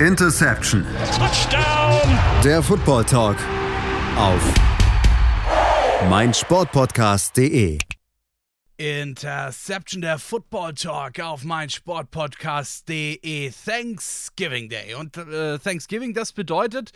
Interception. Touchdown. Der Football Talk auf meinsportpodcast.de. Interception der Football Talk auf meinsportpodcast.de Thanksgiving Day. Und äh, Thanksgiving, das bedeutet,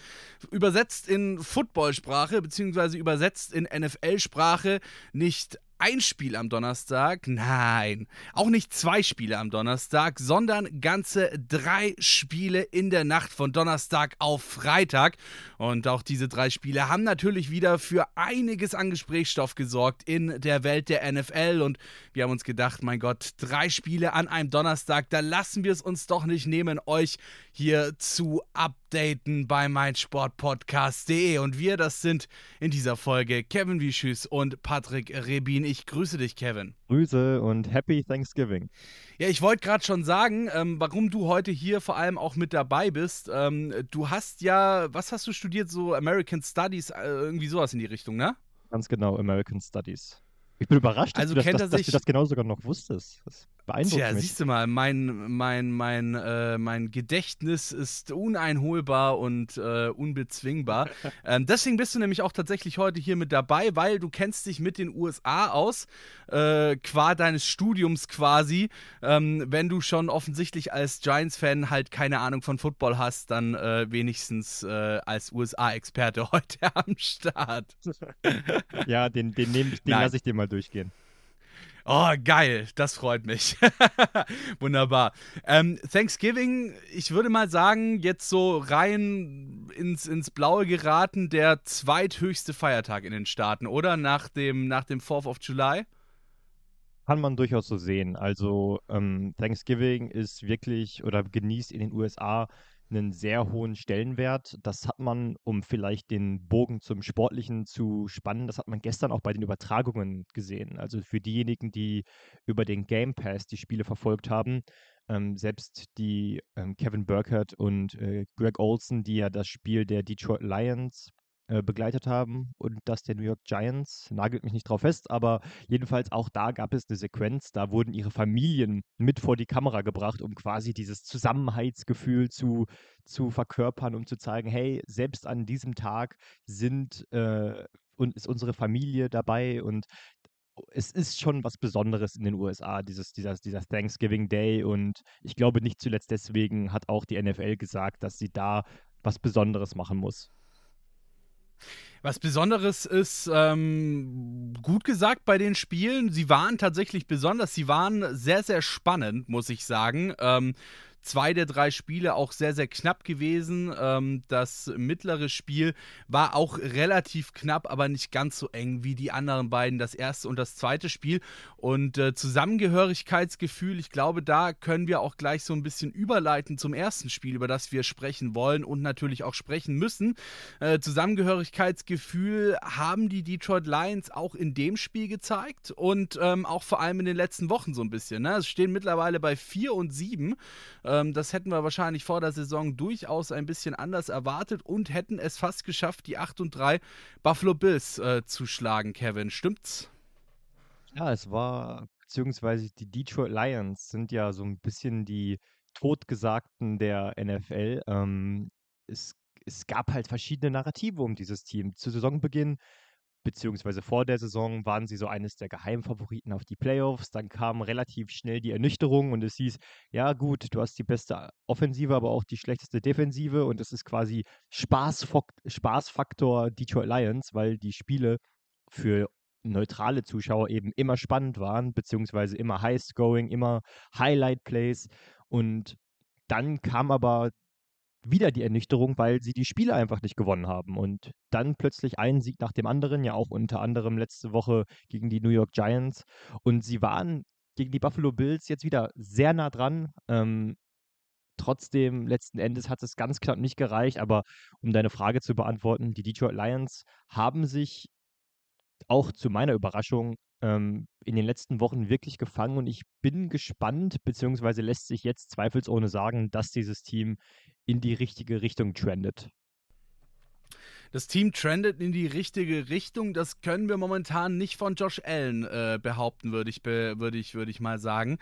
übersetzt in Footballsprache, beziehungsweise übersetzt in NFL-Sprache, nicht ein Spiel am Donnerstag, nein, auch nicht zwei Spiele am Donnerstag, sondern ganze drei Spiele in der Nacht von Donnerstag auf Freitag. Und auch diese drei Spiele haben natürlich wieder für einiges an Gesprächsstoff gesorgt in der Welt der NFL. Und wir haben uns gedacht, mein Gott, drei Spiele an einem Donnerstag, da lassen wir es uns doch nicht nehmen, euch hier zu updaten bei meinsportpodcast.de. Und wir, das sind in dieser Folge Kevin Wischüs und Patrick Rebin. Ich grüße dich, Kevin. Grüße und Happy Thanksgiving. Ja, ich wollte gerade schon sagen, ähm, warum du heute hier vor allem auch mit dabei bist. Ähm, du hast ja, was hast du studiert? So American Studies, äh, irgendwie sowas in die Richtung, ne? Ganz genau, American Studies. Ich bin überrascht, dass, Also du, das, dass, dass du das genau sogar noch wusstest. Das beeindruckt Tja, mich. siehst du mal, mein, mein, mein, äh, mein Gedächtnis ist uneinholbar und äh, unbezwingbar. ähm, deswegen bist du nämlich auch tatsächlich heute hier mit dabei, weil du kennst dich mit den USA aus, äh, qua deines Studiums quasi. Ähm, wenn du schon offensichtlich als Giants-Fan halt keine Ahnung von Football hast, dann äh, wenigstens äh, als USA-Experte heute am Start. Ja, den, den, nehm den lasse ich dir mal durchgehen. Oh, geil, das freut mich. Wunderbar. Ähm, Thanksgiving, ich würde mal sagen, jetzt so rein ins, ins Blaue geraten, der zweithöchste Feiertag in den Staaten, oder? Nach dem, nach dem 4th of July? Kann man durchaus so sehen. Also ähm, Thanksgiving ist wirklich oder genießt in den USA einen sehr hohen Stellenwert. Das hat man, um vielleicht den Bogen zum Sportlichen zu spannen, das hat man gestern auch bei den Übertragungen gesehen. Also für diejenigen, die über den Game Pass die Spiele verfolgt haben, ähm, selbst die ähm, Kevin Burkhardt und äh, Greg Olson, die ja das Spiel der Detroit Lions äh, begleitet haben und das der New York Giants, nagelt mich nicht drauf fest, aber jedenfalls auch da gab es eine Sequenz, da wurden ihre Familien mit vor die Kamera gebracht, um quasi dieses Zusammenhaltsgefühl zu, zu verkörpern, um zu zeigen, hey, selbst an diesem Tag sind äh, und ist unsere Familie dabei und es ist schon was Besonderes in den USA, dieses, dieser, dieser Thanksgiving Day. Und ich glaube, nicht zuletzt deswegen hat auch die NFL gesagt, dass sie da was Besonderes machen muss. Was Besonderes ist, ähm, gut gesagt bei den Spielen, sie waren tatsächlich besonders, sie waren sehr, sehr spannend, muss ich sagen. Ähm, zwei der drei Spiele auch sehr, sehr knapp gewesen. Ähm, das mittlere Spiel war auch relativ knapp, aber nicht ganz so eng wie die anderen beiden, das erste und das zweite Spiel. Und äh, Zusammengehörigkeitsgefühl, ich glaube, da können wir auch gleich so ein bisschen überleiten zum ersten Spiel, über das wir sprechen wollen und natürlich auch sprechen müssen. Äh, Zusammengehörigkeitsgefühl haben die Detroit Lions auch in dem Spiel gezeigt und ähm, auch vor allem in den letzten Wochen so ein bisschen. Ne? Es stehen mittlerweile bei 4 und 7. Ähm, das hätten wir wahrscheinlich vor der Saison durchaus ein bisschen anders erwartet und hätten es fast geschafft, die 8 und 3 Buffalo Bills äh, zu schlagen, Kevin. Stimmt's? Ja, es war, beziehungsweise die Detroit Lions sind ja so ein bisschen die Totgesagten der NFL. Ähm, es, es gab halt verschiedene Narrative um dieses Team. Zu Saisonbeginn, beziehungsweise vor der Saison, waren sie so eines der Geheimfavoriten auf die Playoffs. Dann kam relativ schnell die Ernüchterung und es hieß, ja gut, du hast die beste Offensive, aber auch die schlechteste Defensive und es ist quasi Spaßfak Spaßfaktor Detroit Lions, weil die Spiele für neutrale Zuschauer eben immer spannend waren, beziehungsweise immer high-scoring, immer Highlight-Plays. Und dann kam aber wieder die Ernüchterung, weil sie die Spiele einfach nicht gewonnen haben. Und dann plötzlich ein Sieg nach dem anderen, ja auch unter anderem letzte Woche gegen die New York Giants. Und sie waren gegen die Buffalo Bills jetzt wieder sehr nah dran. Ähm, trotzdem, letzten Endes hat es ganz knapp nicht gereicht. Aber um deine Frage zu beantworten, die Detroit Lions haben sich auch zu meiner Überraschung ähm, in den letzten Wochen wirklich gefangen und ich bin gespannt, beziehungsweise lässt sich jetzt zweifelsohne sagen, dass dieses Team in die richtige Richtung trendet. Das Team trendet in die richtige Richtung. Das können wir momentan nicht von Josh Allen äh, behaupten, würde ich, be würd ich, würd ich mal sagen.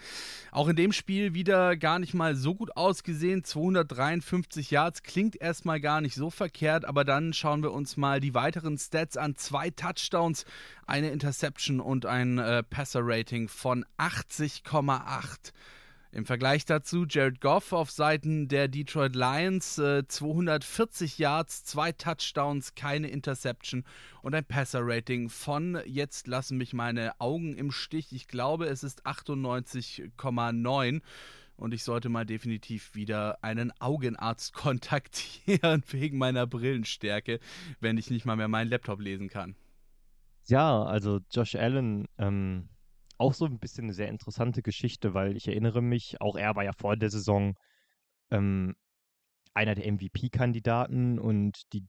Auch in dem Spiel wieder gar nicht mal so gut ausgesehen. 253 Yards klingt erstmal gar nicht so verkehrt, aber dann schauen wir uns mal die weiteren Stats an. Zwei Touchdowns, eine Interception und ein äh, Passer-Rating von 80,8. Im Vergleich dazu Jared Goff auf Seiten der Detroit Lions äh, 240 Yards, zwei Touchdowns, keine Interception und ein Passer-Rating von, jetzt lassen mich meine Augen im Stich, ich glaube es ist 98,9 und ich sollte mal definitiv wieder einen Augenarzt kontaktieren wegen meiner Brillenstärke, wenn ich nicht mal mehr meinen Laptop lesen kann. Ja, also Josh Allen, ähm, auch so ein bisschen eine sehr interessante Geschichte, weil ich erinnere mich, auch er war ja vor der Saison ähm, einer der MVP-Kandidaten und die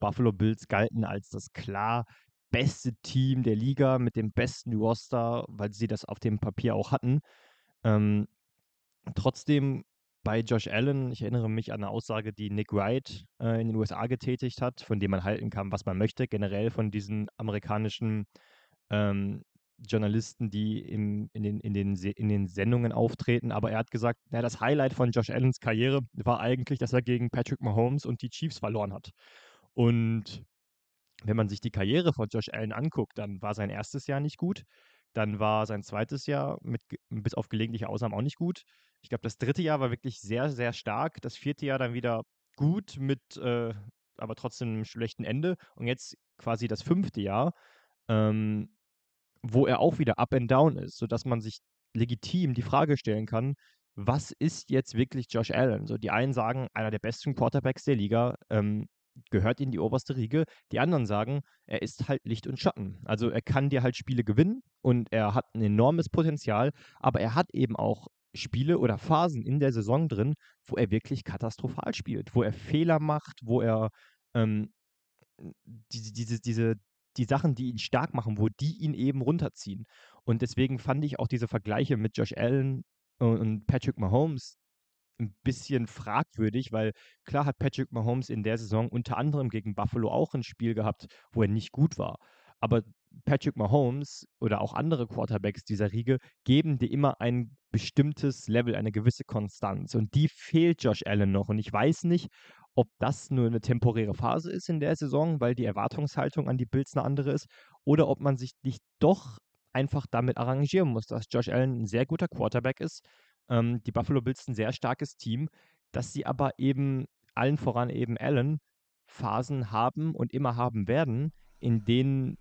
Buffalo Bills galten als das klar beste Team der Liga mit dem besten Roster, weil sie das auf dem Papier auch hatten. Ähm, trotzdem bei Josh Allen, ich erinnere mich an eine Aussage, die Nick Wright äh, in den USA getätigt hat, von dem man halten kann, was man möchte, generell von diesen amerikanischen ähm, Journalisten, die im, in, den, in, den, in den Sendungen auftreten. Aber er hat gesagt, ja, das Highlight von Josh Allens Karriere war eigentlich, dass er gegen Patrick Mahomes und die Chiefs verloren hat. Und wenn man sich die Karriere von Josh Allen anguckt, dann war sein erstes Jahr nicht gut. Dann war sein zweites Jahr mit bis auf gelegentliche Ausnahmen auch nicht gut. Ich glaube, das dritte Jahr war wirklich sehr, sehr stark. Das vierte Jahr dann wieder gut mit äh, aber trotzdem einem schlechten Ende. Und jetzt quasi das fünfte Jahr. Ähm, wo er auch wieder up and down ist, sodass man sich legitim die Frage stellen kann, was ist jetzt wirklich Josh Allen? So, die einen sagen, einer der besten Quarterbacks der Liga, ähm, gehört in die oberste Riege. Die anderen sagen, er ist halt Licht und Schatten. Also er kann dir halt Spiele gewinnen und er hat ein enormes Potenzial, aber er hat eben auch Spiele oder Phasen in der Saison drin, wo er wirklich katastrophal spielt, wo er Fehler macht, wo er ähm, diese, diese, diese die Sachen, die ihn stark machen, wo die ihn eben runterziehen. Und deswegen fand ich auch diese Vergleiche mit Josh Allen und Patrick Mahomes ein bisschen fragwürdig, weil klar hat Patrick Mahomes in der Saison unter anderem gegen Buffalo auch ein Spiel gehabt, wo er nicht gut war. Aber Patrick Mahomes oder auch andere Quarterbacks dieser Riege geben dir immer ein bestimmtes Level, eine gewisse Konstanz. Und die fehlt Josh Allen noch. Und ich weiß nicht, ob das nur eine temporäre Phase ist in der Saison, weil die Erwartungshaltung an die Bills eine andere ist, oder ob man sich nicht doch einfach damit arrangieren muss, dass Josh Allen ein sehr guter Quarterback ist, ähm, die Buffalo Bills ein sehr starkes Team, dass sie aber eben allen voran eben Allen Phasen haben und immer haben werden, in denen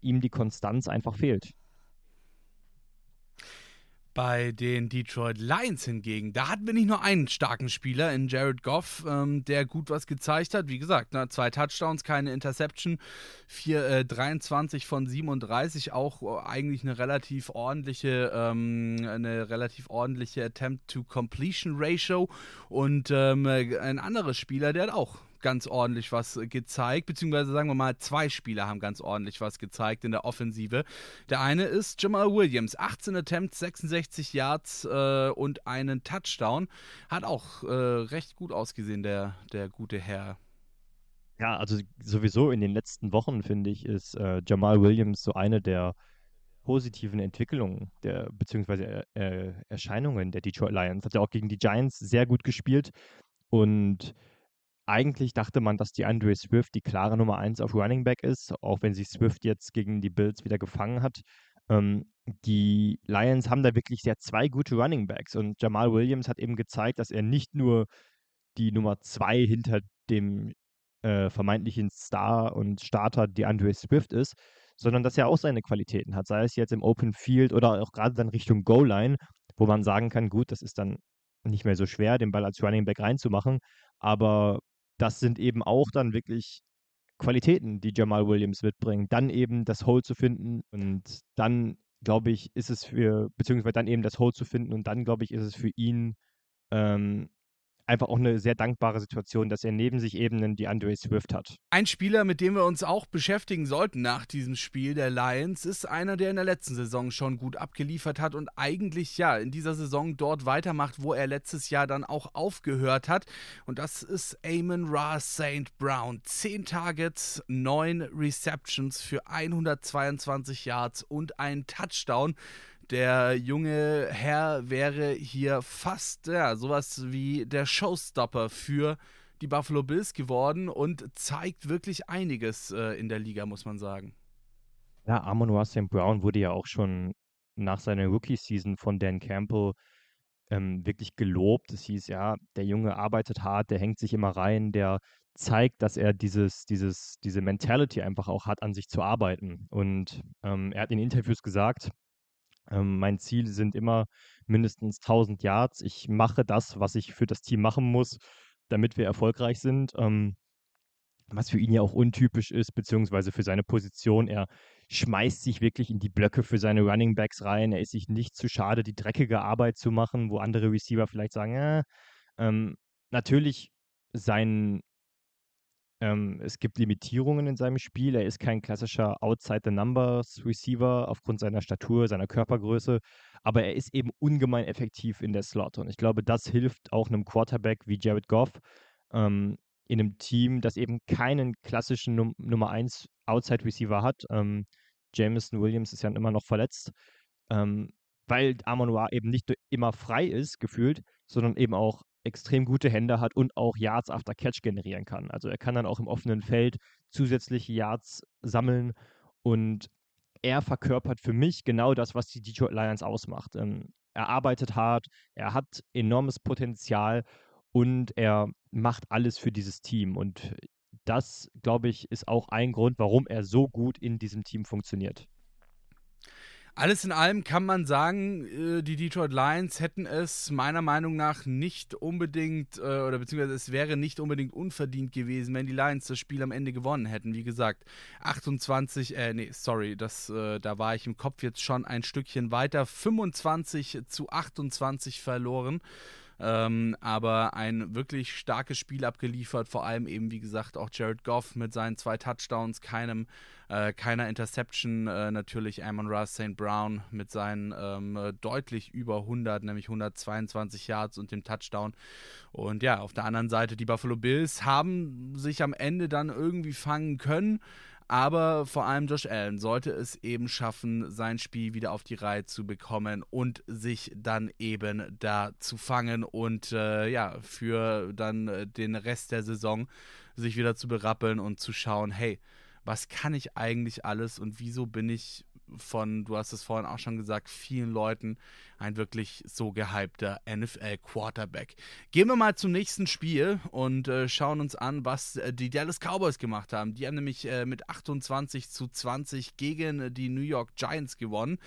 ihm die Konstanz einfach fehlt. Bei den Detroit Lions hingegen, da hatten wir nicht nur einen starken Spieler in Jared Goff, ähm, der gut was gezeigt hat. Wie gesagt, ne, zwei Touchdowns, keine Interception, vier, äh, 23 von 37, auch äh, eigentlich eine relativ ordentliche, ähm, eine relativ ordentliche Attempt-to-Completion-Ratio. Und ähm, ein anderer Spieler, der hat auch ganz ordentlich was gezeigt, beziehungsweise sagen wir mal, zwei Spieler haben ganz ordentlich was gezeigt in der Offensive. Der eine ist Jamal Williams, 18 Attempts, 66 Yards äh, und einen Touchdown. Hat auch äh, recht gut ausgesehen, der, der gute Herr. Ja, also sowieso in den letzten Wochen, finde ich, ist äh, Jamal Williams so eine der positiven Entwicklungen der beziehungsweise äh, Erscheinungen der Detroit Lions. Hat ja auch gegen die Giants sehr gut gespielt und eigentlich dachte man, dass die Andre Swift die klare Nummer 1 auf Running Back ist, auch wenn sich Swift jetzt gegen die Bills wieder gefangen hat. Ähm, die Lions haben da wirklich sehr zwei gute Running Backs und Jamal Williams hat eben gezeigt, dass er nicht nur die Nummer 2 hinter dem äh, vermeintlichen Star und Starter DeAndre Swift ist, sondern dass er auch seine Qualitäten hat, sei es jetzt im Open Field oder auch gerade dann Richtung Goal-Line, wo man sagen kann, gut, das ist dann nicht mehr so schwer, den Ball als Running Back reinzumachen, aber das sind eben auch dann wirklich Qualitäten, die Jamal Williams mitbringt. Dann eben das Hole zu finden und dann, glaube ich, ist es für, beziehungsweise dann eben das Hole zu finden und dann, glaube ich, ist es für ihn ähm, einfach auch eine sehr dankbare Situation, dass er neben sich eben einen DeAndre Swift hat. Ein Spieler, mit dem wir uns auch beschäftigen sollten nach diesem Spiel der Lions, ist einer, der in der letzten Saison schon gut abgeliefert hat und eigentlich ja in dieser Saison dort weitermacht, wo er letztes Jahr dann auch aufgehört hat. Und das ist Amon Ra St. Brown. Zehn Targets, neun Receptions für 122 Yards und ein Touchdown. Der junge Herr wäre hier fast ja, sowas wie der Showstopper für die Buffalo Bills geworden und zeigt wirklich einiges äh, in der Liga, muss man sagen. Ja, Amon St. Brown wurde ja auch schon nach seiner Rookie-Season von Dan Campbell ähm, wirklich gelobt. Es hieß, ja, der Junge arbeitet hart, der hängt sich immer rein, der zeigt, dass er dieses, dieses, diese Mentality einfach auch hat, an sich zu arbeiten. Und ähm, er hat in Interviews gesagt, ähm, mein Ziel sind immer mindestens 1000 Yards. Ich mache das, was ich für das Team machen muss, damit wir erfolgreich sind. Ähm, was für ihn ja auch untypisch ist, beziehungsweise für seine Position. Er schmeißt sich wirklich in die Blöcke für seine Running Backs rein. Er ist sich nicht zu schade, die dreckige Arbeit zu machen, wo andere Receiver vielleicht sagen, äh, ähm, natürlich sein ähm, es gibt Limitierungen in seinem Spiel. Er ist kein klassischer Outside the Numbers Receiver aufgrund seiner Statur, seiner Körpergröße, aber er ist eben ungemein effektiv in der Slot. Und ich glaube, das hilft auch einem Quarterback wie Jared Goff ähm, in einem Team, das eben keinen klassischen Num Nummer 1 Outside Receiver hat. Ähm, Jameson Williams ist ja immer noch verletzt. Ähm, weil Amon eben nicht immer frei ist, gefühlt, sondern eben auch extrem gute Hände hat und auch Yards after Catch generieren kann. Also er kann dann auch im offenen Feld zusätzliche Yards sammeln und er verkörpert für mich genau das, was die Detroit Lions ausmacht. Ähm, er arbeitet hart, er hat enormes Potenzial und er macht alles für dieses Team. Und das, glaube ich, ist auch ein Grund, warum er so gut in diesem Team funktioniert. Alles in allem kann man sagen, äh, die Detroit Lions hätten es meiner Meinung nach nicht unbedingt, äh, oder beziehungsweise es wäre nicht unbedingt unverdient gewesen, wenn die Lions das Spiel am Ende gewonnen hätten. Wie gesagt, 28, äh, nee, sorry, das, äh, da war ich im Kopf jetzt schon ein Stückchen weiter. 25 zu 28 verloren. Ähm, aber ein wirklich starkes Spiel abgeliefert, vor allem eben, wie gesagt, auch Jared Goff mit seinen zwei Touchdowns, keinem, äh, keiner Interception, äh, natürlich Amon Ross St. Brown mit seinen ähm, deutlich über 100, nämlich 122 Yards und dem Touchdown. Und ja, auf der anderen Seite, die Buffalo Bills haben sich am Ende dann irgendwie fangen können. Aber vor allem Josh Allen sollte es eben schaffen, sein Spiel wieder auf die Reihe zu bekommen und sich dann eben da zu fangen und äh, ja, für dann äh, den Rest der Saison sich wieder zu berappeln und zu schauen, hey, was kann ich eigentlich alles und wieso bin ich von, du hast es vorhin auch schon gesagt, vielen Leuten ein wirklich so gehypter NFL-Quarterback. Gehen wir mal zum nächsten Spiel und äh, schauen uns an, was äh, die Dallas Cowboys gemacht haben. Die haben nämlich äh, mit 28 zu 20 gegen die New York Giants gewonnen.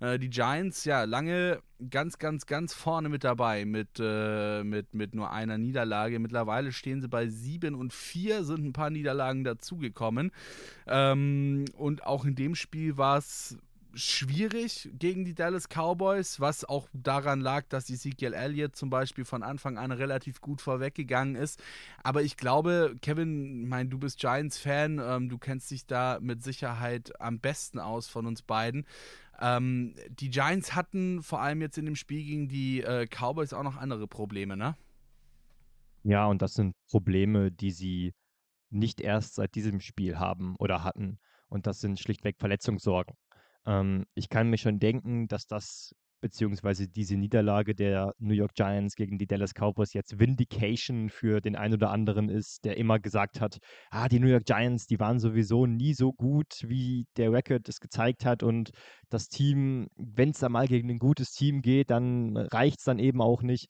Äh, die Giants, ja, lange ganz, ganz, ganz vorne mit dabei mit, äh, mit, mit nur einer Niederlage. Mittlerweile stehen sie bei 7 und 4, sind ein paar Niederlagen dazugekommen. Ähm, und auch in dem Spiel war es schwierig gegen die Dallas Cowboys, was auch daran lag, dass Ezekiel Elliott zum Beispiel von Anfang an relativ gut vorweggegangen ist. Aber ich glaube, Kevin, mein, du bist Giants-Fan, ähm, du kennst dich da mit Sicherheit am besten aus von uns beiden. Ähm, die Giants hatten vor allem jetzt in dem Spiel gegen die äh, Cowboys auch noch andere Probleme, ne? Ja, und das sind Probleme, die sie nicht erst seit diesem Spiel haben oder hatten. Und das sind schlichtweg Verletzungssorgen. Ähm, ich kann mir schon denken, dass das beziehungsweise diese Niederlage der New York Giants gegen die Dallas Cowboys jetzt Vindication für den einen oder anderen ist, der immer gesagt hat, ah, die New York Giants, die waren sowieso nie so gut, wie der Record es gezeigt hat und das Team, wenn es da mal gegen ein gutes Team geht, dann reicht es dann eben auch nicht.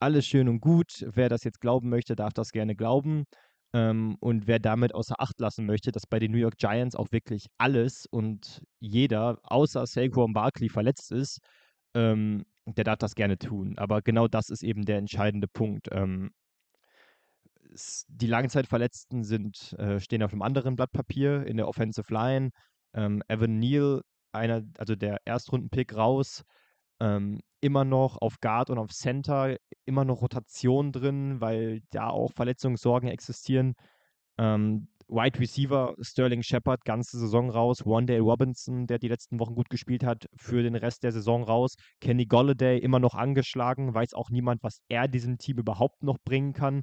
Alles schön und gut. Wer das jetzt glauben möchte, darf das gerne glauben. Ähm, und wer damit außer Acht lassen möchte, dass bei den New York Giants auch wirklich alles und jeder außer Saquon Barkley verletzt ist, ähm, der darf das gerne tun. Aber genau das ist eben der entscheidende Punkt. Ähm, die Langzeitverletzten sind, äh, stehen auf einem anderen Blatt Papier in der Offensive Line. Ähm, Evan Neal, einer, also der Erstrundenpick raus. Ähm, immer noch auf Guard und auf Center, immer noch Rotation drin, weil da auch Verletzungssorgen existieren. Ähm, Wide Receiver Sterling Shepard, ganze Saison raus. Wandale Robinson, der die letzten Wochen gut gespielt hat, für den Rest der Saison raus. Kenny Golladay immer noch angeschlagen, weiß auch niemand, was er diesem Team überhaupt noch bringen kann.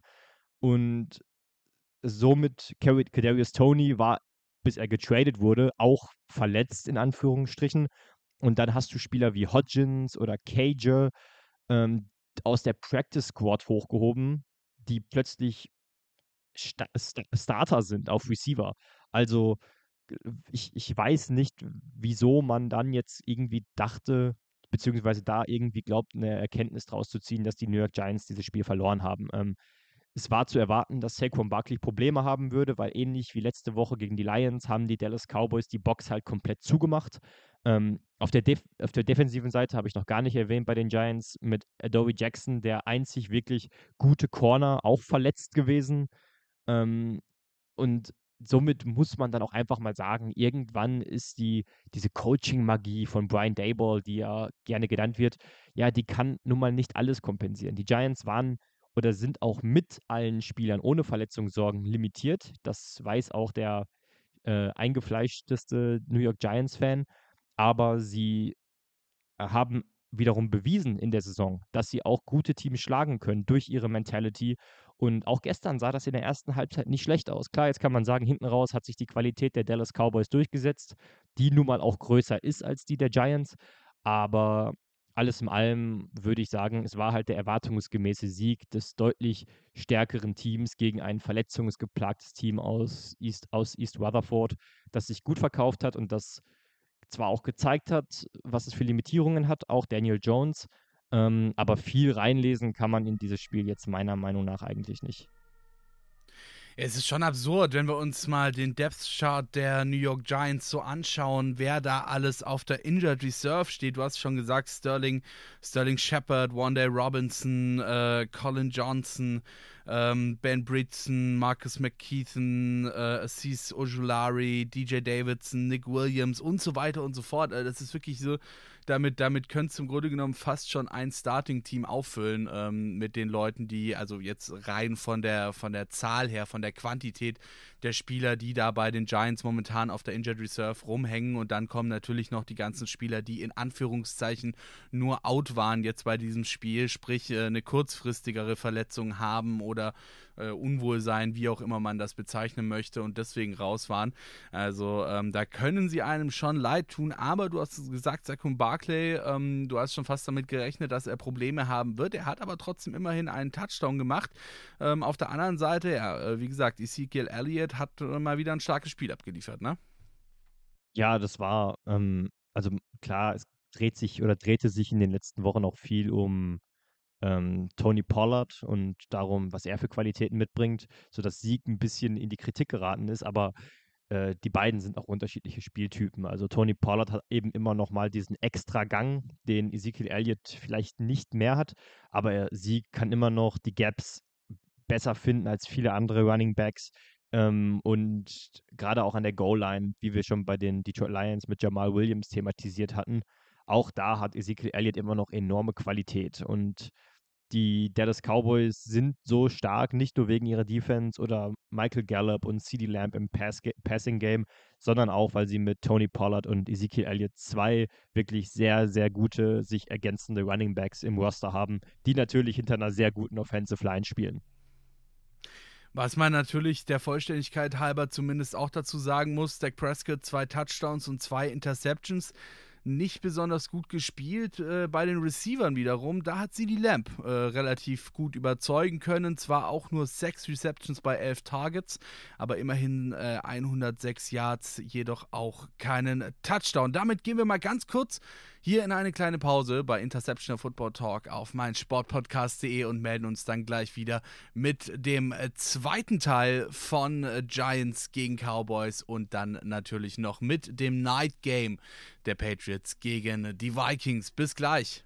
Und somit Kadarius Tony war, bis er getradet wurde, auch verletzt in Anführungsstrichen. Und dann hast du Spieler wie Hodgins oder Cager ähm, aus der Practice Squad hochgehoben, die plötzlich Sta Sta Starter sind auf Receiver. Also ich, ich weiß nicht, wieso man dann jetzt irgendwie dachte, beziehungsweise da irgendwie glaubt, eine Erkenntnis draus zu ziehen, dass die New York Giants dieses Spiel verloren haben. Ähm, es war zu erwarten, dass Saquon Barkley Probleme haben würde, weil ähnlich wie letzte Woche gegen die Lions haben die Dallas Cowboys die Box halt komplett zugemacht. Ähm, auf, der auf der defensiven Seite habe ich noch gar nicht erwähnt bei den Giants mit Adobe Jackson, der einzig wirklich gute Corner, auch verletzt gewesen. Ähm, und somit muss man dann auch einfach mal sagen, irgendwann ist die, diese Coaching-Magie von Brian Dayball, die ja gerne genannt wird, ja, die kann nun mal nicht alles kompensieren. Die Giants waren oder sind auch mit allen Spielern ohne Verletzungssorgen limitiert. Das weiß auch der äh, eingefleischteste New York Giants-Fan. Aber sie äh, haben wiederum bewiesen in der Saison, dass sie auch gute Teams schlagen können durch ihre Mentality. Und auch gestern sah das in der ersten Halbzeit nicht schlecht aus. Klar, jetzt kann man sagen, hinten raus hat sich die Qualität der Dallas Cowboys durchgesetzt, die nun mal auch größer ist als die der Giants. Aber alles in allem würde ich sagen, es war halt der erwartungsgemäße Sieg des deutlich stärkeren Teams gegen ein verletzungsgeplagtes Team aus East, aus East Rutherford, das sich gut verkauft hat und das zwar auch gezeigt hat, was es für Limitierungen hat, auch Daniel Jones, ähm, aber viel reinlesen kann man in dieses Spiel jetzt meiner Meinung nach eigentlich nicht. Es ist schon absurd, wenn wir uns mal den Depth Chart der New York Giants so anschauen, wer da alles auf der Injured Reserve steht. Du hast schon gesagt, Sterling, Sterling Shepard, Wanda Robinson, äh, Colin Johnson, ähm, Ben Britson, Marcus McKeithen, äh, Assis Ojulari, DJ Davidson, Nick Williams und so weiter und so fort. Also das ist wirklich so damit, damit könntest du im Grunde genommen fast schon ein Starting-Team auffüllen ähm, mit den Leuten, die, also jetzt rein von der, von der Zahl her, von der Quantität der Spieler, die da bei den Giants momentan auf der Injured Reserve rumhängen. Und dann kommen natürlich noch die ganzen Spieler, die in Anführungszeichen nur out waren jetzt bei diesem Spiel, sprich äh, eine kurzfristigere Verletzung haben oder äh, Unwohlsein, wie auch immer man das bezeichnen möchte und deswegen raus waren. Also ähm, da können sie einem schon leid tun, aber du hast gesagt, Saquon Barclay, ähm, du hast schon fast damit gerechnet, dass er Probleme haben wird. Er hat aber trotzdem immerhin einen Touchdown gemacht. Ähm, auf der anderen Seite, ja, äh, wie gesagt, Ezekiel Elliott hat mal wieder ein starkes Spiel abgeliefert, ne? Ja, das war, ähm, also klar, es dreht sich oder drehte sich in den letzten Wochen auch viel um ähm, Tony Pollard und darum, was er für Qualitäten mitbringt, sodass Sieg ein bisschen in die Kritik geraten ist, aber äh, die beiden sind auch unterschiedliche Spieltypen. Also Tony Pollard hat eben immer noch mal diesen extra Gang, den Ezekiel Elliott vielleicht nicht mehr hat, aber er, Sieg kann immer noch die Gaps besser finden als viele andere Running Backs. Ähm, und gerade auch an der Goal-Line, wie wir schon bei den Detroit Lions mit Jamal Williams thematisiert hatten, auch da hat Ezekiel Elliott immer noch enorme Qualität. Und die Dallas Cowboys sind so stark, nicht nur wegen ihrer Defense oder Michael Gallup und CeeDee Lamb im Pass Passing Game, sondern auch, weil sie mit Tony Pollard und Ezekiel Elliott zwei wirklich sehr, sehr gute, sich ergänzende Running Backs im Roster haben, die natürlich hinter einer sehr guten Offensive Line spielen. Was man natürlich der Vollständigkeit halber zumindest auch dazu sagen muss, Dak Prescott zwei Touchdowns und zwei Interceptions nicht besonders gut gespielt. Äh, bei den Receivern wiederum, da hat sie die Lamp äh, relativ gut überzeugen können. Zwar auch nur sechs Receptions bei elf Targets, aber immerhin äh, 106 Yards, jedoch auch keinen Touchdown. Damit gehen wir mal ganz kurz hier in eine kleine Pause bei Interceptional Football Talk auf meinsportpodcast.de und melden uns dann gleich wieder mit dem äh, zweiten Teil von äh, Giants gegen Cowboys und dann natürlich noch mit dem Night Game der Patriots gegen die Vikings. Bis gleich.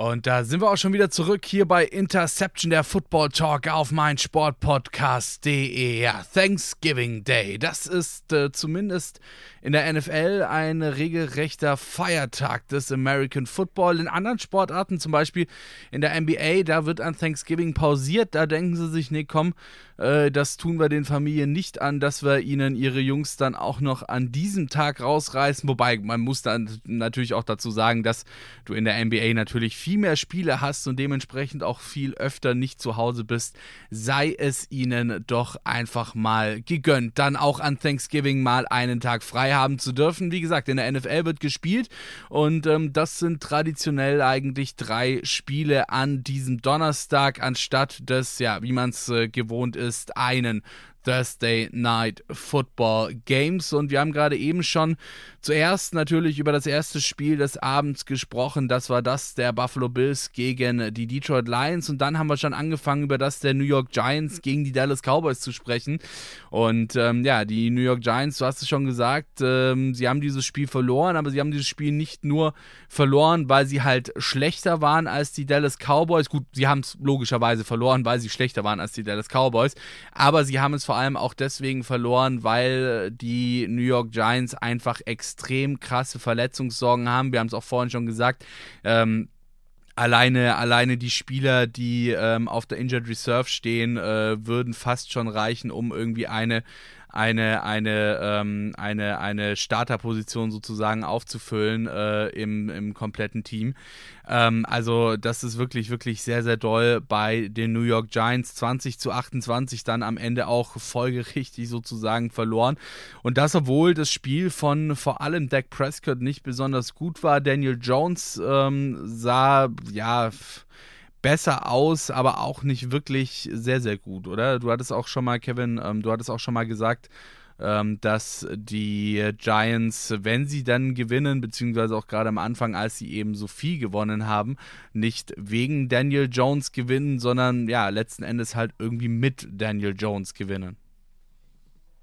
Und da sind wir auch schon wieder zurück hier bei Interception, der Football Talk auf mein Sportpodcast.de. Ja, Thanksgiving Day. Das ist äh, zumindest in der NFL ein regelrechter Feiertag des American Football. In anderen Sportarten, zum Beispiel in der NBA, da wird an Thanksgiving pausiert. Da denken sie sich, nee, komm, äh, das tun wir den Familien nicht an, dass wir ihnen ihre Jungs dann auch noch an diesem Tag rausreißen. Wobei, man muss dann natürlich auch dazu sagen, dass du in der NBA natürlich viel mehr Spiele hast und dementsprechend auch viel öfter nicht zu Hause bist. Sei es ihnen doch einfach mal gegönnt, dann auch an Thanksgiving mal einen Tag frei frei haben zu dürfen. Wie gesagt, in der NFL wird gespielt und ähm, das sind traditionell eigentlich drei Spiele an diesem Donnerstag anstatt des, ja, wie man es äh, gewohnt ist, einen Thursday Night Football Games. Und wir haben gerade eben schon zuerst natürlich über das erste Spiel des Abends gesprochen. Das war das der Buffalo Bills gegen die Detroit Lions. Und dann haben wir schon angefangen, über das der New York Giants gegen die Dallas Cowboys zu sprechen. Und ähm, ja, die New York Giants, du hast es schon gesagt, ähm, sie haben dieses Spiel verloren, aber sie haben dieses Spiel nicht nur verloren, weil sie halt schlechter waren als die Dallas Cowboys. Gut, sie haben es logischerweise verloren, weil sie schlechter waren als die Dallas Cowboys. Aber sie haben es vor allem auch deswegen verloren, weil die New York Giants einfach extrem krasse Verletzungssorgen haben. Wir haben es auch vorhin schon gesagt. Ähm, alleine, alleine die Spieler, die ähm, auf der Injured Reserve stehen, äh, würden fast schon reichen, um irgendwie eine eine, eine, ähm, eine, eine Starterposition sozusagen aufzufüllen äh, im, im kompletten Team. Ähm, also das ist wirklich, wirklich sehr, sehr doll bei den New York Giants. 20 zu 28 dann am Ende auch folgerichtig sozusagen verloren. Und das, obwohl das Spiel von vor allem Dak Prescott nicht besonders gut war. Daniel Jones ähm, sah, ja, besser aus, aber auch nicht wirklich sehr, sehr gut, oder? Du hattest auch schon mal, Kevin, ähm, du hattest auch schon mal gesagt, ähm, dass die Giants, wenn sie dann gewinnen, beziehungsweise auch gerade am Anfang, als sie eben so viel gewonnen haben, nicht wegen Daniel Jones gewinnen, sondern ja, letzten Endes halt irgendwie mit Daniel Jones gewinnen.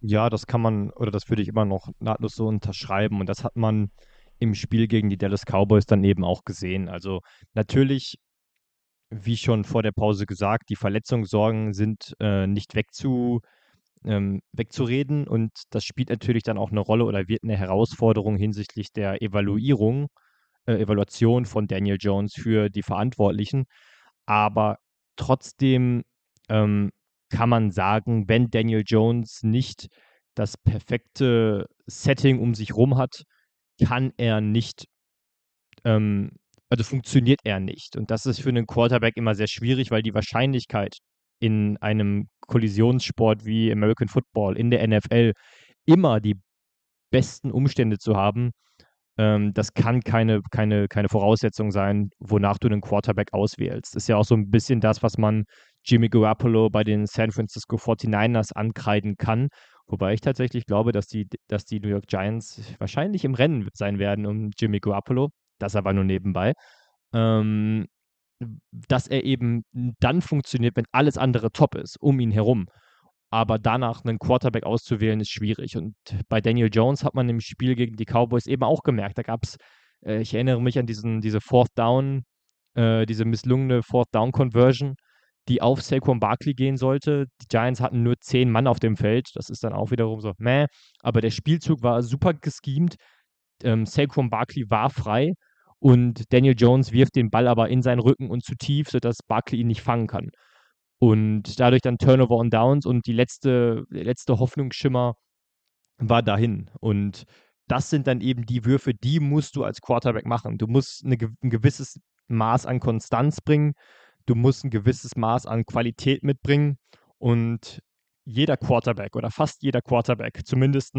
Ja, das kann man, oder das würde ich immer noch nahtlos so unterschreiben. Und das hat man im Spiel gegen die Dallas Cowboys dann eben auch gesehen. Also natürlich wie schon vor der Pause gesagt, die Verletzungssorgen sind äh, nicht wegzu, ähm, wegzureden und das spielt natürlich dann auch eine Rolle oder wird eine Herausforderung hinsichtlich der Evaluierung, äh, Evaluation von Daniel Jones für die Verantwortlichen. Aber trotzdem ähm, kann man sagen, wenn Daniel Jones nicht das perfekte Setting um sich rum hat, kann er nicht ähm, also funktioniert er nicht. Und das ist für einen Quarterback immer sehr schwierig, weil die Wahrscheinlichkeit in einem Kollisionssport wie American Football, in der NFL, immer die besten Umstände zu haben, ähm, das kann keine, keine, keine Voraussetzung sein, wonach du einen Quarterback auswählst. Das ist ja auch so ein bisschen das, was man Jimmy Garoppolo bei den San Francisco 49ers ankreiden kann. Wobei ich tatsächlich glaube, dass die, dass die New York Giants wahrscheinlich im Rennen sein werden um Jimmy Garoppolo das aber nur nebenbei, ähm, dass er eben dann funktioniert, wenn alles andere top ist, um ihn herum. Aber danach einen Quarterback auszuwählen, ist schwierig. Und bei Daniel Jones hat man im Spiel gegen die Cowboys eben auch gemerkt, da gab es, äh, ich erinnere mich an diesen, diese Fourth Down, äh, diese misslungene Fourth Down Conversion, die auf Saquon Barkley gehen sollte. Die Giants hatten nur zehn Mann auf dem Feld. Das ist dann auch wiederum so, meh. Aber der Spielzug war super geschemt. Ähm, Saquon Barkley war frei und Daniel Jones wirft den Ball aber in seinen Rücken und zu tief, sodass Barkley ihn nicht fangen kann. Und dadurch dann Turnover on Downs und die letzte, letzte Hoffnungsschimmer war dahin. Und das sind dann eben die Würfe, die musst du als Quarterback machen. Du musst eine, ein gewisses Maß an Konstanz bringen. Du musst ein gewisses Maß an Qualität mitbringen. Und jeder Quarterback oder fast jeder Quarterback, zumindest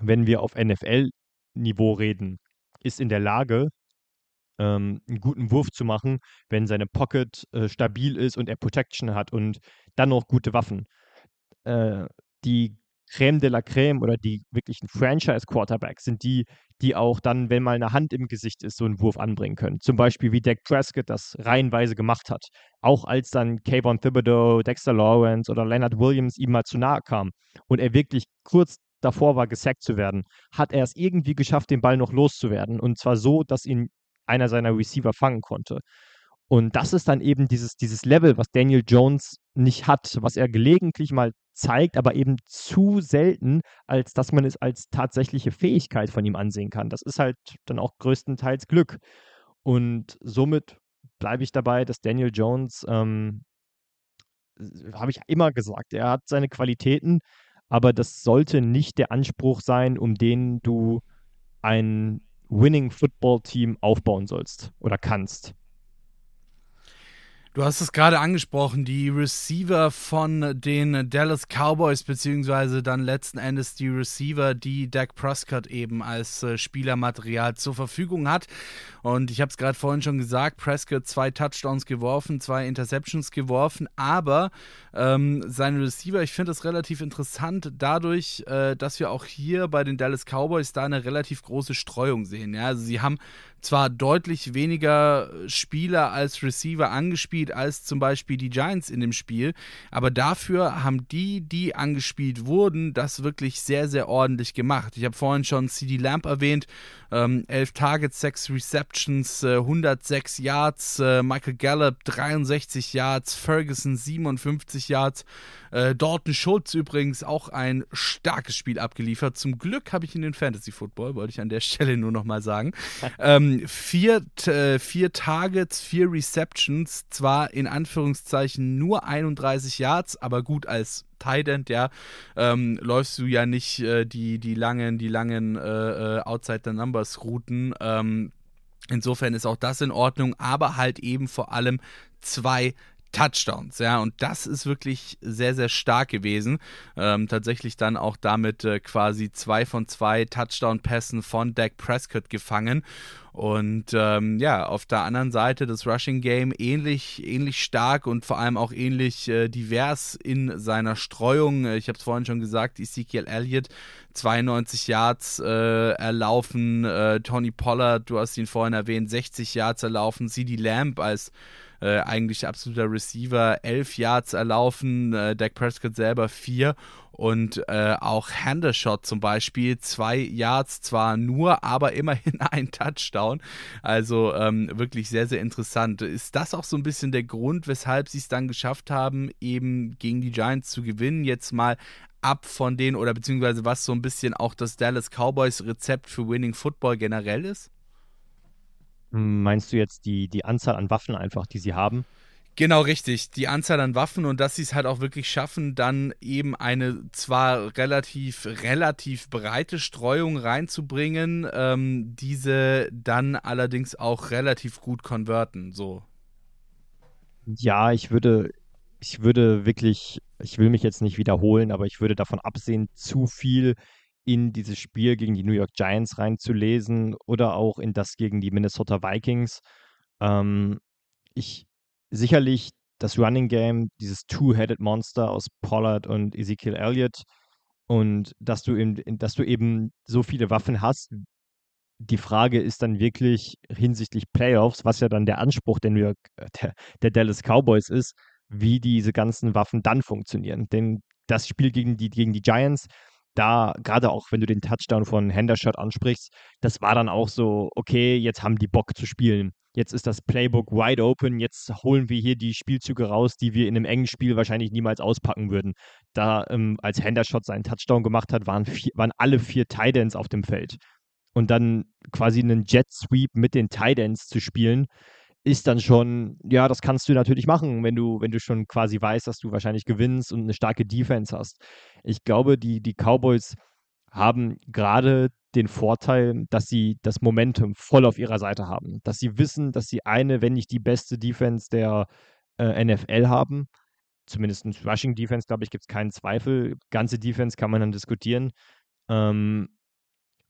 wenn wir auf NFL-Niveau reden, ist in der Lage, ähm, einen guten Wurf zu machen, wenn seine Pocket äh, stabil ist und er Protection hat und dann noch gute Waffen. Äh, die Crème de la Crème oder die wirklichen Franchise-Quarterbacks sind die, die auch dann, wenn mal eine Hand im Gesicht ist, so einen Wurf anbringen können. Zum Beispiel wie Dak Prescott das reihenweise gemacht hat. Auch als dann Kayvon Thibodeau, Dexter Lawrence oder Leonard Williams ihm mal zu nahe kam und er wirklich kurz davor war, gesackt zu werden, hat er es irgendwie geschafft, den Ball noch loszuwerden. Und zwar so, dass ihn einer seiner Receiver fangen konnte. Und das ist dann eben dieses, dieses Level, was Daniel Jones nicht hat, was er gelegentlich mal zeigt, aber eben zu selten, als dass man es als tatsächliche Fähigkeit von ihm ansehen kann. Das ist halt dann auch größtenteils Glück. Und somit bleibe ich dabei, dass Daniel Jones, ähm, habe ich immer gesagt, er hat seine Qualitäten, aber das sollte nicht der Anspruch sein, um den du ein Winning Football Team aufbauen sollst oder kannst. Du hast es gerade angesprochen, die Receiver von den Dallas Cowboys, beziehungsweise dann letzten Endes die Receiver, die Dak Prescott eben als äh, Spielermaterial zur Verfügung hat. Und ich habe es gerade vorhin schon gesagt, Prescott zwei Touchdowns geworfen, zwei Interceptions geworfen, aber ähm, seine Receiver, ich finde das relativ interessant dadurch, äh, dass wir auch hier bei den Dallas Cowboys da eine relativ große Streuung sehen. Ja? Also sie haben zwar deutlich weniger Spieler als Receiver angespielt als zum Beispiel die Giants in dem Spiel, aber dafür haben die, die angespielt wurden, das wirklich sehr, sehr ordentlich gemacht. Ich habe vorhin schon CD Lamp erwähnt, ähm, 11 Targets, 6 Receptions, äh, 106 Yards, äh, Michael Gallup 63 Yards, Ferguson 57 Yards, äh, Dalton Schultz übrigens auch ein starkes Spiel abgeliefert. Zum Glück habe ich in den Fantasy Football, wollte ich an der Stelle nur nochmal sagen. ähm, vier, äh, vier Targets, vier Receptions, zwar in Anführungszeichen nur 31 Yards, aber gut als Tight End, ja, ähm, läufst du ja nicht äh, die, die langen, die langen äh, äh, Outside the Numbers Routen. Ähm, insofern ist auch das in Ordnung, aber halt eben vor allem zwei Touchdowns, ja, und das ist wirklich sehr, sehr stark gewesen. Ähm, tatsächlich dann auch damit äh, quasi zwei von zwei Touchdown-Pässen von Dak Prescott gefangen. Und ähm, ja, auf der anderen Seite das Rushing Game ähnlich, ähnlich stark und vor allem auch ähnlich äh, divers in seiner Streuung. Ich habe es vorhin schon gesagt, Ezekiel Elliott 92 Yards äh, erlaufen, äh, Tony Pollard, du hast ihn vorhin erwähnt, 60 Yards erlaufen, CD Lamb als äh, eigentlich absoluter Receiver, elf Yards erlaufen, äh, Dak Prescott selber vier und äh, auch Handershot zum Beispiel, zwei Yards zwar nur, aber immerhin ein Touchdown. Also ähm, wirklich sehr, sehr interessant. Ist das auch so ein bisschen der Grund, weshalb sie es dann geschafft haben, eben gegen die Giants zu gewinnen? Jetzt mal ab von denen oder beziehungsweise was so ein bisschen auch das Dallas Cowboys Rezept für Winning Football generell ist? Meinst du jetzt die, die Anzahl an Waffen einfach, die sie haben? Genau, richtig. Die Anzahl an Waffen und dass sie es halt auch wirklich schaffen, dann eben eine zwar relativ, relativ breite Streuung reinzubringen, ähm, diese dann allerdings auch relativ gut konverten, so. Ja, ich würde, ich würde wirklich, ich will mich jetzt nicht wiederholen, aber ich würde davon absehen, zu viel in dieses Spiel gegen die New York Giants reinzulesen oder auch in das gegen die Minnesota Vikings. Ähm, ich sicherlich das Running Game, dieses Two-Headed Monster aus Pollard und Ezekiel Elliott und dass du, eben, dass du eben so viele Waffen hast. Die Frage ist dann wirklich hinsichtlich Playoffs, was ja dann der Anspruch der, New York, äh, der, der Dallas Cowboys ist, wie diese ganzen Waffen dann funktionieren. Denn das Spiel gegen die, gegen die Giants, da, gerade auch wenn du den Touchdown von Hendershot ansprichst, das war dann auch so, okay, jetzt haben die Bock zu spielen. Jetzt ist das Playbook wide open, jetzt holen wir hier die Spielzüge raus, die wir in einem engen Spiel wahrscheinlich niemals auspacken würden. Da, ähm, als Hendershot seinen Touchdown gemacht hat, waren, vier, waren alle vier Tidends auf dem Feld. Und dann quasi einen Jet Sweep mit den Tidends zu spielen, ist dann schon, ja, das kannst du natürlich machen, wenn du, wenn du schon quasi weißt, dass du wahrscheinlich gewinnst und eine starke Defense hast. Ich glaube, die, die Cowboys haben gerade den Vorteil, dass sie das Momentum voll auf ihrer Seite haben. Dass sie wissen, dass sie eine, wenn nicht die beste Defense der äh, NFL haben. Zumindest in Rushing Defense, glaube ich, gibt es keinen Zweifel. Ganze Defense kann man dann diskutieren. Ähm,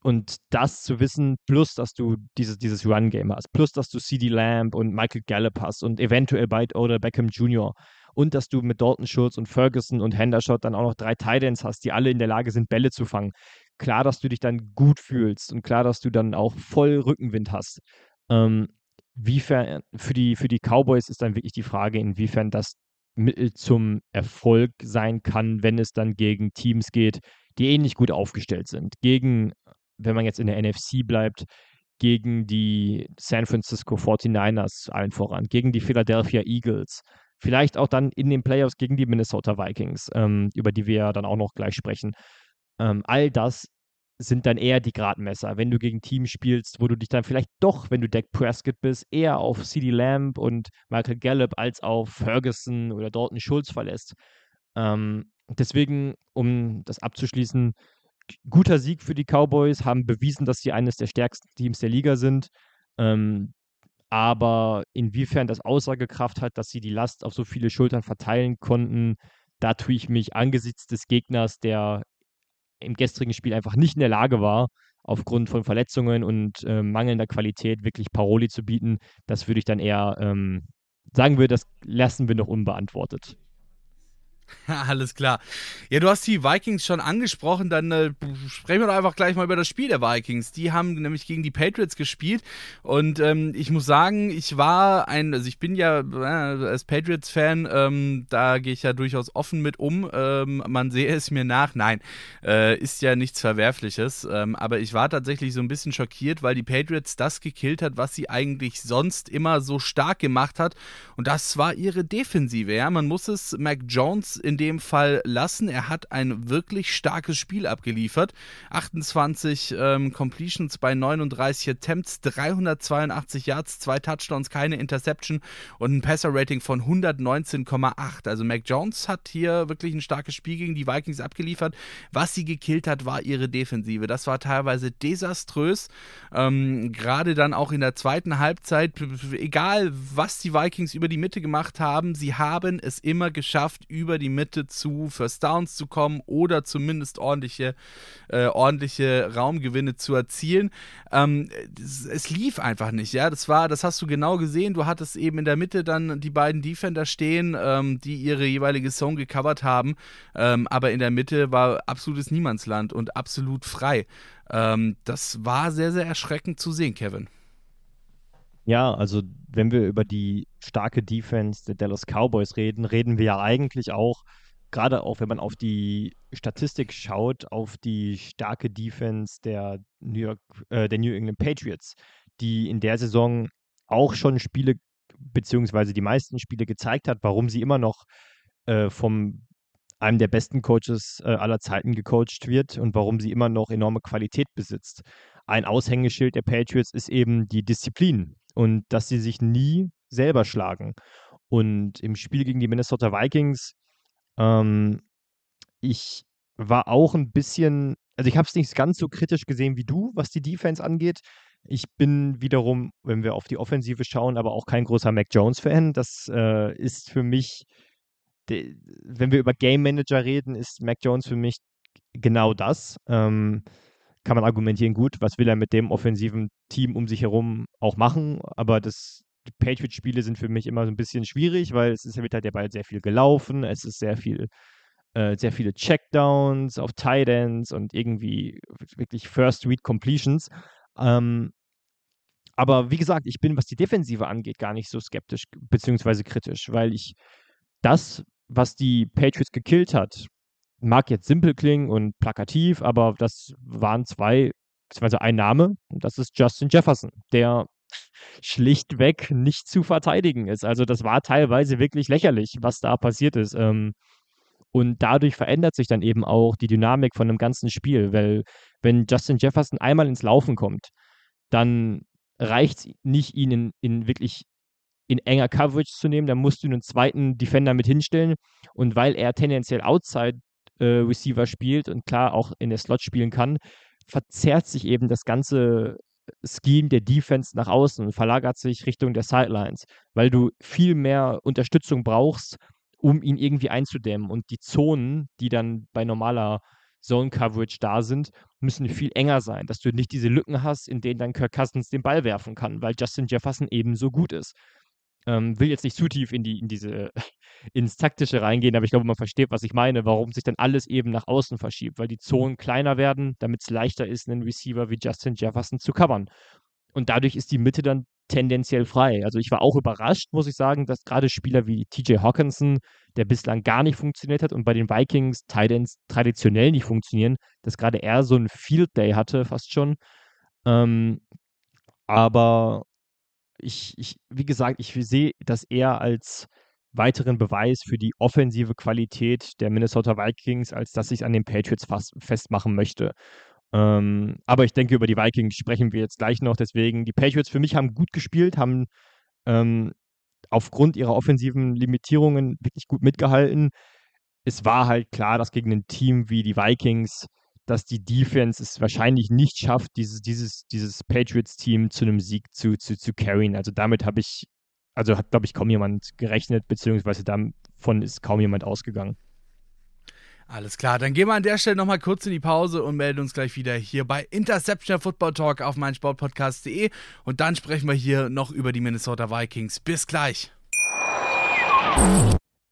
und das zu wissen, plus dass du dieses, dieses Run-Game hast, plus dass du CD Lamb und Michael Gallup hast und eventuell bald oder Beckham Jr. und dass du mit Dalton Schultz und Ferguson und Hendershot dann auch noch drei Titans hast, die alle in der Lage sind, Bälle zu fangen. Klar, dass du dich dann gut fühlst und klar, dass du dann auch voll Rückenwind hast. Ähm, wiefern, für die, für die Cowboys ist dann wirklich die Frage, inwiefern das Mittel zum Erfolg sein kann, wenn es dann gegen Teams geht, die ähnlich gut aufgestellt sind. Gegen wenn man jetzt in der NFC bleibt, gegen die San Francisco 49ers allen voran, gegen die Philadelphia Eagles, vielleicht auch dann in den Playoffs gegen die Minnesota Vikings, ähm, über die wir ja dann auch noch gleich sprechen. Ähm, all das sind dann eher die Gradmesser. Wenn du gegen Teams spielst, wo du dich dann vielleicht doch, wenn du Dak Prescott bist, eher auf CD Lamb und Michael Gallup als auf Ferguson oder Dalton Schulz verlässt. Ähm, deswegen, um das abzuschließen, guter Sieg für die Cowboys, haben bewiesen, dass sie eines der stärksten Teams der Liga sind. Ähm, aber inwiefern das Aussagekraft hat, dass sie die Last auf so viele Schultern verteilen konnten, da tue ich mich angesichts des Gegners, der im gestrigen Spiel einfach nicht in der Lage war, aufgrund von Verletzungen und äh, mangelnder Qualität wirklich Paroli zu bieten. Das würde ich dann eher ähm, sagen wir, das lassen wir noch unbeantwortet. Alles klar. Ja, du hast die Vikings schon angesprochen, dann äh, sprechen wir doch einfach gleich mal über das Spiel der Vikings. Die haben nämlich gegen die Patriots gespielt und ähm, ich muss sagen, ich war ein, also ich bin ja äh, als Patriots-Fan, ähm, da gehe ich ja durchaus offen mit um. Ähm, man sehe es mir nach. Nein, äh, ist ja nichts Verwerfliches, ähm, aber ich war tatsächlich so ein bisschen schockiert, weil die Patriots das gekillt hat, was sie eigentlich sonst immer so stark gemacht hat und das war ihre Defensive. Ja, man muss es Mac Jones in dem Fall lassen. Er hat ein wirklich starkes Spiel abgeliefert. 28 ähm, Completions bei 39 Attempts, 382 Yards, zwei Touchdowns, keine Interception und ein Passer-Rating von 119,8. Also Mac Jones hat hier wirklich ein starkes Spiel gegen die Vikings abgeliefert. Was sie gekillt hat, war ihre Defensive. Das war teilweise desaströs. Ähm, Gerade dann auch in der zweiten Halbzeit, egal was die Vikings über die Mitte gemacht haben, sie haben es immer geschafft, über die Mitte zu First Downs zu kommen oder zumindest ordentliche, äh, ordentliche Raumgewinne zu erzielen. Ähm, es, es, lief einfach nicht, ja. Das war, das hast du genau gesehen. Du hattest eben in der Mitte dann die beiden Defender stehen, ähm, die ihre jeweilige Zone gecovert haben. Ähm, aber in der Mitte war absolutes Niemandsland und absolut frei. Ähm, das war sehr, sehr erschreckend zu sehen, Kevin. Ja, also wenn wir über die starke Defense der Dallas Cowboys reden, reden wir ja eigentlich auch, gerade auch wenn man auf die Statistik schaut, auf die starke Defense der New York, äh, der New England Patriots, die in der Saison auch schon Spiele, beziehungsweise die meisten Spiele gezeigt hat, warum sie immer noch äh, vom einem der besten Coaches äh, aller Zeiten gecoacht wird und warum sie immer noch enorme Qualität besitzt. Ein Aushängeschild der Patriots ist eben die Disziplin und dass sie sich nie selber schlagen. Und im Spiel gegen die Minnesota Vikings, ähm, ich war auch ein bisschen, also ich habe es nicht ganz so kritisch gesehen wie du, was die Defense angeht. Ich bin wiederum, wenn wir auf die Offensive schauen, aber auch kein großer Mac Jones-Fan. Das äh, ist für mich, de, wenn wir über Game Manager reden, ist Mac Jones für mich genau das. Ähm, kann man argumentieren, gut, was will er mit dem offensiven Team um sich herum auch machen, aber das Patriots-Spiele sind für mich immer so ein bisschen schwierig, weil es ist, wird halt der Ball sehr viel gelaufen, es ist sehr viel, äh, sehr viele Checkdowns auf Tight Ends und irgendwie wirklich First Read Completions. Ähm, aber wie gesagt, ich bin, was die Defensive angeht, gar nicht so skeptisch beziehungsweise kritisch, weil ich das, was die Patriots gekillt hat, mag jetzt simpel klingen und plakativ, aber das waren zwei, beziehungsweise ein Name, und das ist Justin Jefferson, der schlichtweg nicht zu verteidigen ist. Also das war teilweise wirklich lächerlich, was da passiert ist. Ähm, und dadurch verändert sich dann eben auch die Dynamik von einem ganzen Spiel, weil wenn Justin Jefferson einmal ins Laufen kommt, dann reicht es nicht, ihn in, in wirklich in enger Coverage zu nehmen, dann musst du einen zweiten Defender mit hinstellen. Und weil er tendenziell outside äh, Receiver spielt und klar auch in der Slot spielen kann, verzerrt sich eben das ganze Scheme der Defense nach außen und verlagert sich Richtung der Sidelines, weil du viel mehr Unterstützung brauchst, um ihn irgendwie einzudämmen. Und die Zonen, die dann bei normaler Zone Coverage da sind, müssen viel enger sein, dass du nicht diese Lücken hast, in denen dann Kirk Cousins den Ball werfen kann, weil Justin Jefferson eben so gut ist. Ähm, will jetzt nicht zu tief in, die, in diese, ins Taktische reingehen, aber ich glaube, man versteht, was ich meine, warum sich dann alles eben nach außen verschiebt, weil die Zonen kleiner werden, damit es leichter ist, einen Receiver wie Justin Jefferson zu covern. Und dadurch ist die Mitte dann tendenziell frei. Also ich war auch überrascht, muss ich sagen, dass gerade Spieler wie TJ Hawkinson, der bislang gar nicht funktioniert hat und bei den Vikings Titans traditionell nicht funktionieren, dass gerade er so einen Field Day hatte, fast schon. Ähm, aber ich, ich, wie gesagt, ich sehe das eher als weiteren Beweis für die offensive Qualität der Minnesota Vikings, als dass ich es an den Patriots fast festmachen möchte. Ähm, aber ich denke, über die Vikings sprechen wir jetzt gleich noch. Deswegen, die Patriots für mich haben gut gespielt, haben ähm, aufgrund ihrer offensiven Limitierungen wirklich gut mitgehalten. Es war halt klar, dass gegen ein Team wie die Vikings, dass die Defense es wahrscheinlich nicht schafft, dieses, dieses, dieses Patriots-Team zu einem Sieg zu, zu, zu carryen. Also damit habe ich, also hat, glaube ich, kaum jemand gerechnet, beziehungsweise davon ist kaum jemand ausgegangen. Alles klar, dann gehen wir an der Stelle nochmal kurz in die Pause und melden uns gleich wieder hier bei Interception Football Talk auf meinsportpodcast.de und dann sprechen wir hier noch über die Minnesota Vikings. Bis gleich.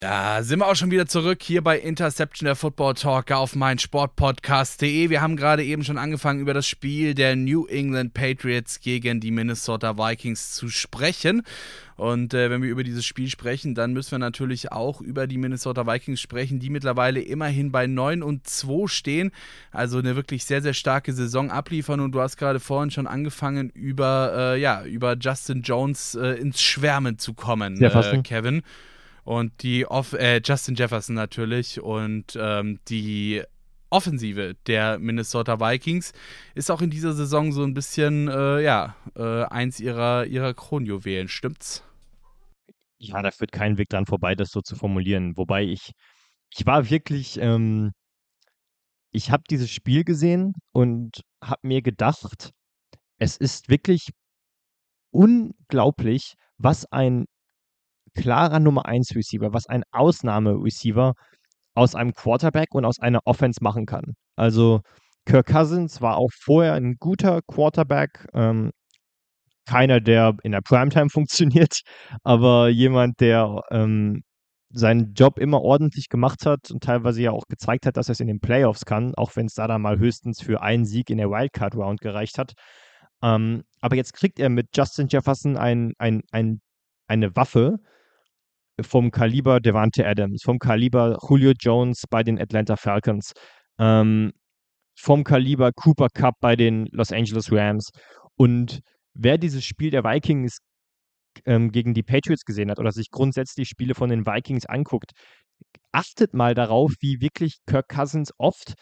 Da sind wir auch schon wieder zurück hier bei Interception der Football Talk auf meinsportpodcast.de. Wir haben gerade eben schon angefangen über das Spiel der New England Patriots gegen die Minnesota Vikings zu sprechen. Und äh, wenn wir über dieses Spiel sprechen, dann müssen wir natürlich auch über die Minnesota Vikings sprechen, die mittlerweile immerhin bei 9 und 2 stehen. Also eine wirklich sehr, sehr starke Saison abliefern. Und du hast gerade vorhin schon angefangen, über, äh, ja, über Justin Jones äh, ins Schwärmen zu kommen, äh, Kevin und die Off äh, Justin Jefferson natürlich und ähm, die Offensive der Minnesota Vikings ist auch in dieser Saison so ein bisschen äh, ja äh, eins ihrer ihrer Kronjuwelen, stimmt's? Ja, da führt kein Weg dran vorbei, das so zu formulieren. Wobei ich ich war wirklich ähm, ich habe dieses Spiel gesehen und habe mir gedacht, es ist wirklich unglaublich, was ein klarer Nummer 1 Receiver, was ein Ausnahme-Receiver aus einem Quarterback und aus einer Offense machen kann. Also Kirk Cousins war auch vorher ein guter Quarterback, ähm, keiner, der in der Primetime funktioniert, aber jemand, der ähm, seinen Job immer ordentlich gemacht hat und teilweise ja auch gezeigt hat, dass er es in den Playoffs kann, auch wenn es da dann mal höchstens für einen Sieg in der Wildcard-Round gereicht hat. Ähm, aber jetzt kriegt er mit Justin Jefferson ein, ein, ein, eine Waffe, vom Kaliber Devante Adams, vom Kaliber Julio Jones bei den Atlanta Falcons, ähm, vom Kaliber Cooper Cup bei den Los Angeles Rams. Und wer dieses Spiel der Vikings ähm, gegen die Patriots gesehen hat oder sich grundsätzlich Spiele von den Vikings anguckt, achtet mal darauf, wie wirklich Kirk Cousins oft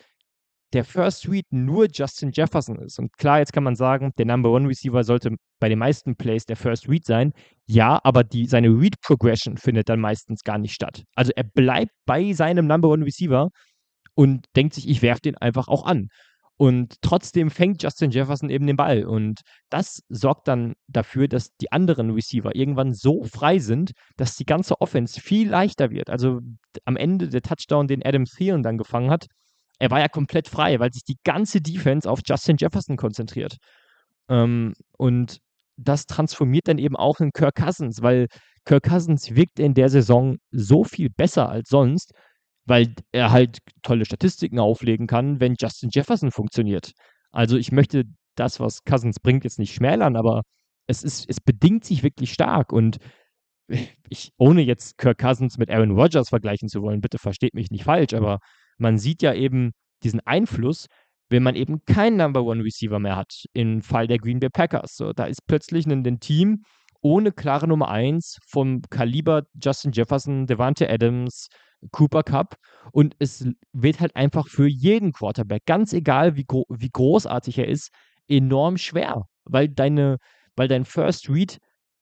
der First Read nur Justin Jefferson ist. Und klar, jetzt kann man sagen, der Number One Receiver sollte bei den meisten Plays der First Read sein. Ja, aber die, seine Read Progression findet dann meistens gar nicht statt. Also er bleibt bei seinem Number One Receiver und denkt sich, ich werfe den einfach auch an. Und trotzdem fängt Justin Jefferson eben den Ball. Und das sorgt dann dafür, dass die anderen Receiver irgendwann so frei sind, dass die ganze Offense viel leichter wird. Also am Ende der Touchdown, den Adam Thielen dann gefangen hat, er war ja komplett frei, weil sich die ganze Defense auf Justin Jefferson konzentriert. Ähm, und das transformiert dann eben auch in Kirk Cousins, weil Kirk Cousins wirkt in der Saison so viel besser als sonst, weil er halt tolle Statistiken auflegen kann, wenn Justin Jefferson funktioniert. Also ich möchte das, was Cousins bringt, jetzt nicht schmälern, aber es ist, es bedingt sich wirklich stark und ich, ohne jetzt Kirk Cousins mit Aaron Rodgers vergleichen zu wollen, bitte versteht mich nicht falsch, aber man sieht ja eben diesen Einfluss, wenn man eben keinen Number One Receiver mehr hat, im Fall der Green Bay Packers. So, da ist plötzlich ein, ein Team ohne klare Nummer 1 vom Kaliber Justin Jefferson, Devante Adams, Cooper Cup. Und es wird halt einfach für jeden Quarterback, ganz egal wie, gro wie großartig er ist, enorm schwer, weil deine, weil dein First Read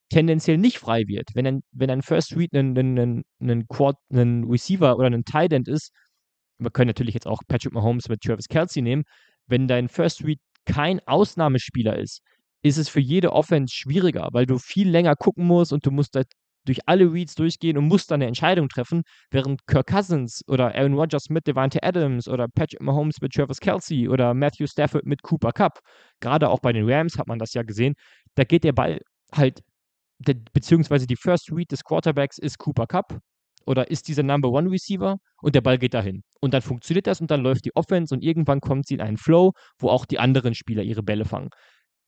tendenziell nicht frei wird. Wenn ein, wenn ein First Read ein, ein, ein, ein, Receiver oder ein Tight End ist, wir können natürlich jetzt auch Patrick Mahomes mit Travis Kelsey nehmen, wenn dein First Read kein Ausnahmespieler ist, ist es für jede Offense schwieriger, weil du viel länger gucken musst und du musst halt durch alle Reads durchgehen und musst dann eine Entscheidung treffen, während Kirk Cousins oder Aaron Rodgers mit Devante Adams oder Patrick Mahomes mit Travis Kelsey oder Matthew Stafford mit Cooper Cup, gerade auch bei den Rams hat man das ja gesehen, da geht der Ball halt, beziehungsweise die First Read des Quarterbacks ist Cooper Cup oder ist dieser Number One Receiver und der Ball geht dahin. Und dann funktioniert das und dann läuft die Offense und irgendwann kommt sie in einen Flow, wo auch die anderen Spieler ihre Bälle fangen.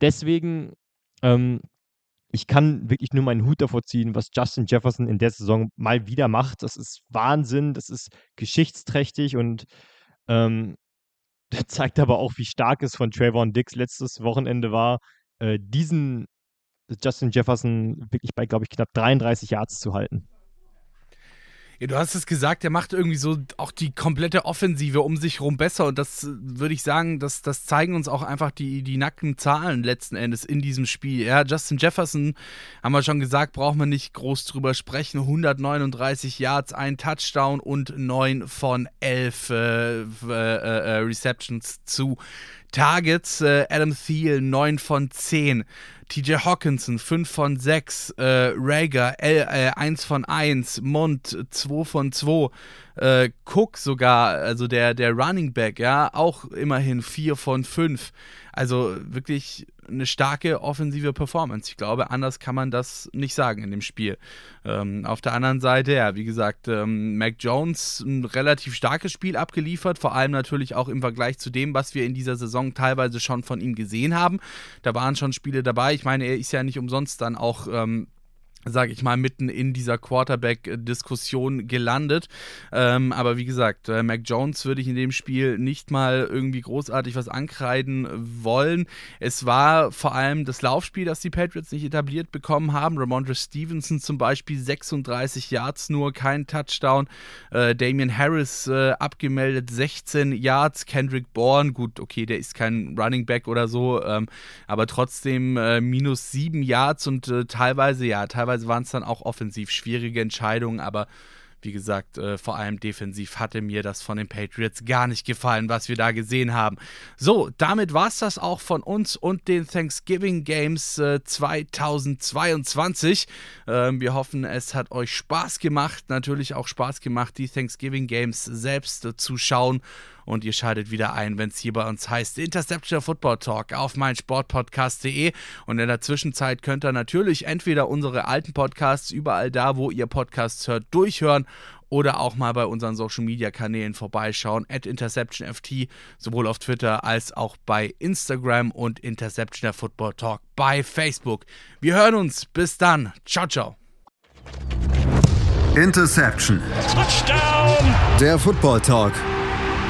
Deswegen, ähm, ich kann wirklich nur meinen Hut davor ziehen, was Justin Jefferson in der Saison mal wieder macht. Das ist Wahnsinn, das ist geschichtsträchtig und ähm, zeigt aber auch, wie stark es von Trayvon Dix letztes Wochenende war, äh, diesen Justin Jefferson wirklich bei, glaube ich, knapp 33 Yards zu halten. Ja, du hast es gesagt, er macht irgendwie so auch die komplette Offensive um sich herum besser und das würde ich sagen, das, das zeigen uns auch einfach die, die nackten Zahlen letzten Endes in diesem Spiel. Ja, Justin Jefferson, haben wir schon gesagt, braucht man nicht groß drüber sprechen. 139 Yards, ein Touchdown und 9 von 11 äh, äh, äh, Receptions zu Targets. Äh, Adam Thiel 9 von 10. TJ Hawkinson 5 von 6, äh, Rager L, äh, 1 von 1, Mond 2 von 2, äh, Cook sogar, also der, der Running Back, ja, auch immerhin 4 von 5. Also wirklich eine starke offensive Performance. Ich glaube, anders kann man das nicht sagen in dem Spiel. Ähm, auf der anderen Seite, ja, wie gesagt, ähm, Mac Jones ein relativ starkes Spiel abgeliefert, vor allem natürlich auch im Vergleich zu dem, was wir in dieser Saison teilweise schon von ihm gesehen haben. Da waren schon Spiele dabei. Ich meine, er ist ja nicht umsonst dann auch ähm, sage ich mal, mitten in dieser Quarterback-Diskussion gelandet. Ähm, aber wie gesagt, äh, Mac Jones würde ich in dem Spiel nicht mal irgendwie großartig was ankreiden wollen. Es war vor allem das Laufspiel, das die Patriots nicht etabliert bekommen haben. Ramondre Stevenson zum Beispiel 36 Yards nur, kein Touchdown. Äh, Damian Harris äh, abgemeldet 16 Yards. Kendrick Bourne, gut, okay, der ist kein Running Back oder so, ähm, aber trotzdem äh, minus 7 Yards und äh, teilweise, ja, teilweise teilweise waren es dann auch offensiv schwierige Entscheidungen, aber wie gesagt, äh, vor allem defensiv hatte mir das von den Patriots gar nicht gefallen, was wir da gesehen haben. So, damit war es das auch von uns und den Thanksgiving Games äh, 2022. Ähm, wir hoffen, es hat euch Spaß gemacht, natürlich auch Spaß gemacht, die Thanksgiving Games selbst äh, zu schauen und ihr schaltet wieder ein, wenn es hier bei uns heißt Interception Football Talk auf meinsportpodcast.de und in der Zwischenzeit könnt ihr natürlich entweder unsere alten Podcasts überall da, wo ihr Podcasts hört, durchhören oder auch mal bei unseren Social Media Kanälen vorbeischauen, at InterceptionFT, sowohl auf Twitter als auch bei Instagram und Interception Football Talk bei Facebook. Wir hören uns. Bis dann. Ciao, ciao. Interception. Touchdown. Der Football Talk